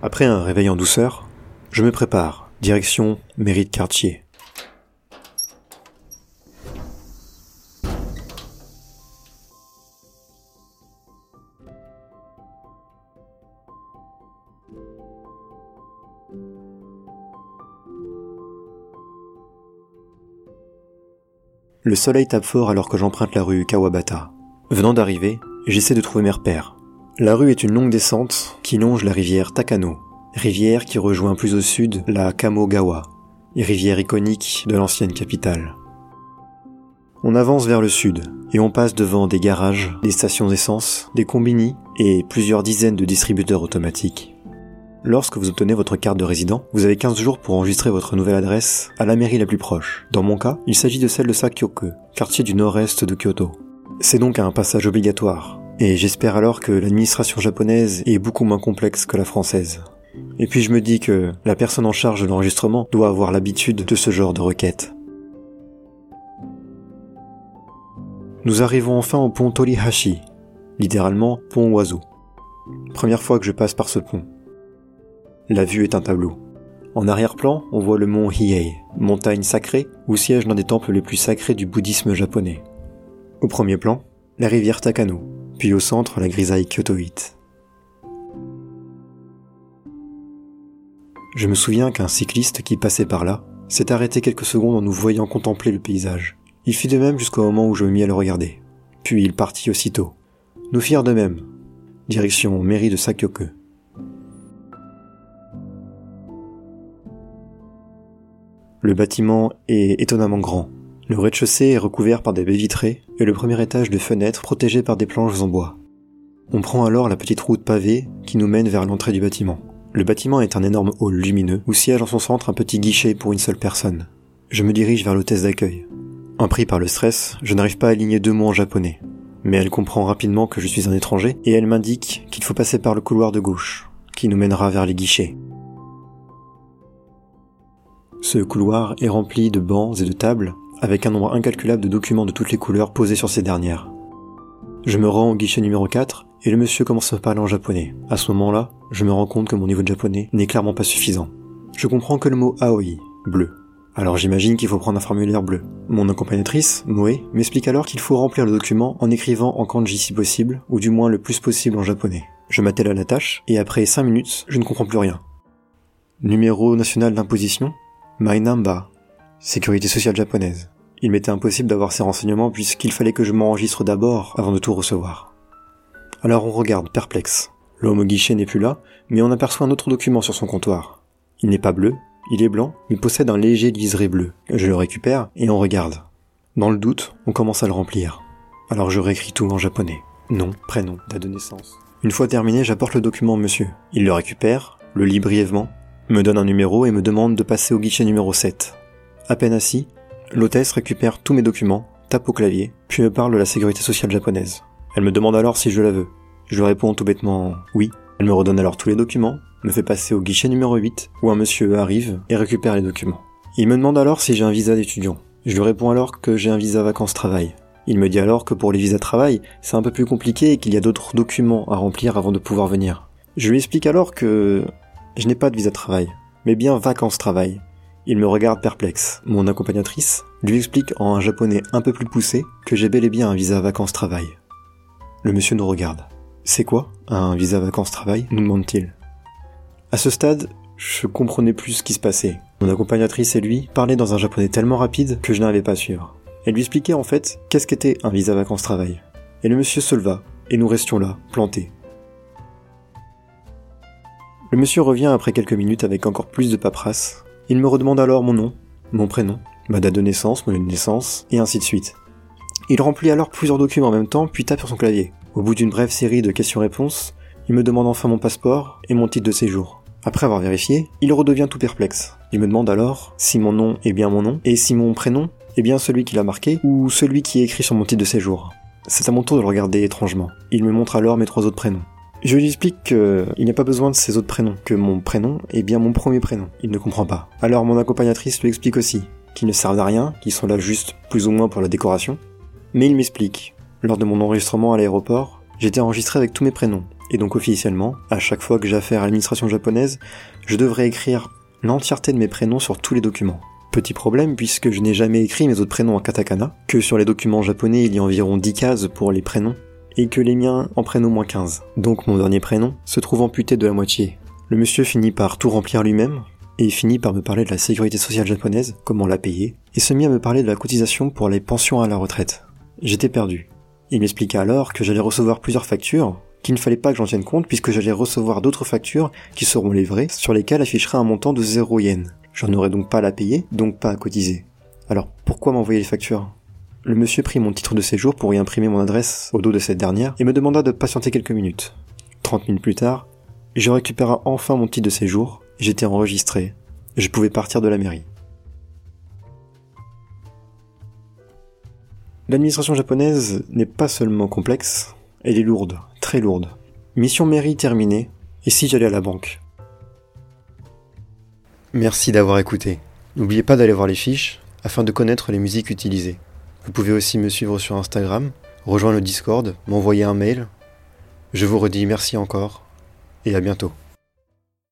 Après un réveil en douceur, je me prépare, direction mairie de quartier. Le soleil tape fort alors que j'emprunte la rue Kawabata. Venant d'arriver, j'essaie de trouver mes repères. La rue est une longue descente qui longe la rivière Takano, rivière qui rejoint plus au sud la Kamogawa, rivière iconique de l'ancienne capitale. On avance vers le sud et on passe devant des garages, des stations d'essence, des combini et plusieurs dizaines de distributeurs automatiques. Lorsque vous obtenez votre carte de résident, vous avez 15 jours pour enregistrer votre nouvelle adresse à la mairie la plus proche. Dans mon cas, il s'agit de celle de Sakyoku, quartier du nord-est de Kyoto. C'est donc un passage obligatoire, et j'espère alors que l'administration japonaise est beaucoup moins complexe que la française. Et puis je me dis que la personne en charge de l'enregistrement doit avoir l'habitude de ce genre de requête. Nous arrivons enfin au pont Torihashi, littéralement pont oiseau. Première fois que je passe par ce pont. La vue est un tableau. En arrière-plan, on voit le mont Hiei, montagne sacrée où siège l'un des temples les plus sacrés du bouddhisme japonais. Au premier plan, la rivière Takano, puis au centre la grisaille kyotoïte. Je me souviens qu'un cycliste qui passait par là s'est arrêté quelques secondes en nous voyant contempler le paysage. Il fit de même jusqu'au moment où je me mis à le regarder. Puis il partit aussitôt. Nous firent de même. Direction mairie de Sakyoku. Le bâtiment est étonnamment grand. Le rez-de-chaussée est recouvert par des baies vitrées et le premier étage de fenêtres protégé par des planches en bois. On prend alors la petite route pavée qui nous mène vers l'entrée du bâtiment. Le bâtiment est un énorme hall lumineux où siège en son centre un petit guichet pour une seule personne. Je me dirige vers l'hôtesse d'accueil. Impris par le stress, je n'arrive pas à aligner deux mots en japonais. Mais elle comprend rapidement que je suis un étranger et elle m'indique qu'il faut passer par le couloir de gauche, qui nous mènera vers les guichets. Ce couloir est rempli de bancs et de tables, avec un nombre incalculable de documents de toutes les couleurs posés sur ces dernières. Je me rends au guichet numéro 4 et le monsieur commence à parler en japonais. À ce moment-là, je me rends compte que mon niveau de japonais n'est clairement pas suffisant. Je comprends que le mot aoi, bleu. Alors j'imagine qu'il faut prendre un formulaire bleu. Mon accompagnatrice, Moe, m'explique alors qu'il faut remplir le document en écrivant en kanji si possible, ou du moins le plus possible en japonais. Je m'attelle à la tâche, et après 5 minutes, je ne comprends plus rien. Numéro national d'imposition Mainamba, sécurité sociale japonaise. Il m'était impossible d'avoir ces renseignements puisqu'il fallait que je m'enregistre d'abord avant de tout recevoir. Alors on regarde, perplexe. L'homme au guichet n'est plus là, mais on aperçoit un autre document sur son comptoir. Il n'est pas bleu, il est blanc, mais possède un léger liseré bleu. Je le récupère et on regarde. Dans le doute, on commence à le remplir. Alors je réécris tout en japonais. Nom, prénom, date de naissance. Une fois terminé, j'apporte le document au monsieur. Il le récupère, le lit brièvement, me donne un numéro et me demande de passer au guichet numéro 7. À peine assis, l'hôtesse récupère tous mes documents, tape au clavier, puis me parle de la sécurité sociale japonaise. Elle me demande alors si je la veux. Je lui réponds tout bêtement oui. Elle me redonne alors tous les documents, me fait passer au guichet numéro 8, où un monsieur arrive et récupère les documents. Il me demande alors si j'ai un visa d'étudiant. Je lui réponds alors que j'ai un visa vacances-travail. Il me dit alors que pour les visas travail, c'est un peu plus compliqué et qu'il y a d'autres documents à remplir avant de pouvoir venir. Je lui explique alors que je n'ai pas de visa travail, mais bien vacances-travail. Il me regarde perplexe. Mon accompagnatrice lui explique en un japonais un peu plus poussé que j'ai bel et bien un visa vacances-travail. Le monsieur nous regarde. C'est quoi un visa vacances-travail nous demande-t-il. À ce stade, je comprenais plus ce qui se passait. Mon accompagnatrice et lui parlaient dans un japonais tellement rapide que je n'arrivais pas à suivre. Elle lui expliquait en fait qu'est-ce qu'était un visa vacances-travail. Et le monsieur se leva, et nous restions là, plantés. Le monsieur revient après quelques minutes avec encore plus de paperasse. Il me redemande alors mon nom, mon prénom, ma date de naissance, mon lieu de naissance, et ainsi de suite. Il remplit alors plusieurs documents en même temps, puis tape sur son clavier. Au bout d'une brève série de questions-réponses, il me demande enfin mon passeport et mon titre de séjour. Après avoir vérifié, il redevient tout perplexe. Il me demande alors si mon nom est bien mon nom, et si mon prénom est bien celui qu'il a marqué, ou celui qui est écrit sur mon titre de séjour. C'est à mon tour de le regarder étrangement. Il me montre alors mes trois autres prénoms. Je lui explique qu'il n'y a pas besoin de ces autres prénoms, que mon prénom est bien mon premier prénom. Il ne comprend pas. Alors mon accompagnatrice lui explique aussi qu'ils ne servent à rien, qu'ils sont là juste plus ou moins pour la décoration. Mais il m'explique. Lors de mon enregistrement à l'aéroport, j'étais enregistré avec tous mes prénoms, Et donc officiellement, à chaque fois que j'ai affaire à l'administration japonaise, je devrais écrire l'entièreté de mes prénoms sur tous les documents. Petit problème puisque je n'ai jamais écrit mes autres prénoms en katakana, que sur les documents japonais il y a environ 10 cases pour les prénoms, et que les miens en prennent au moins 15. Donc mon dernier prénom se trouve amputé de la moitié. Le monsieur finit par tout remplir lui-même, et finit par me parler de la sécurité sociale japonaise, comment la payer, et se mit à me parler de la cotisation pour les pensions à la retraite. J'étais perdu. Il m'expliqua alors que j'allais recevoir plusieurs factures, qu'il ne fallait pas que j'en tienne compte puisque j'allais recevoir d'autres factures qui seront livrées, sur lesquelles affichera un montant de 0 yen. J'en aurais donc pas à la payer, donc pas à cotiser. Alors pourquoi m'envoyer les factures? Le monsieur prit mon titre de séjour pour y imprimer mon adresse au dos de cette dernière et me demanda de patienter quelques minutes. 30 minutes plus tard, je récupéra enfin mon titre de séjour, j'étais enregistré, je pouvais partir de la mairie. L'administration japonaise n'est pas seulement complexe, elle est lourde, très lourde. Mission mairie terminée, et si j'allais à la banque? Merci d'avoir écouté. N'oubliez pas d'aller voir les fiches afin de connaître les musiques utilisées. Vous pouvez aussi me suivre sur Instagram, rejoindre le Discord, m'envoyer un mail. Je vous redis merci encore et à bientôt.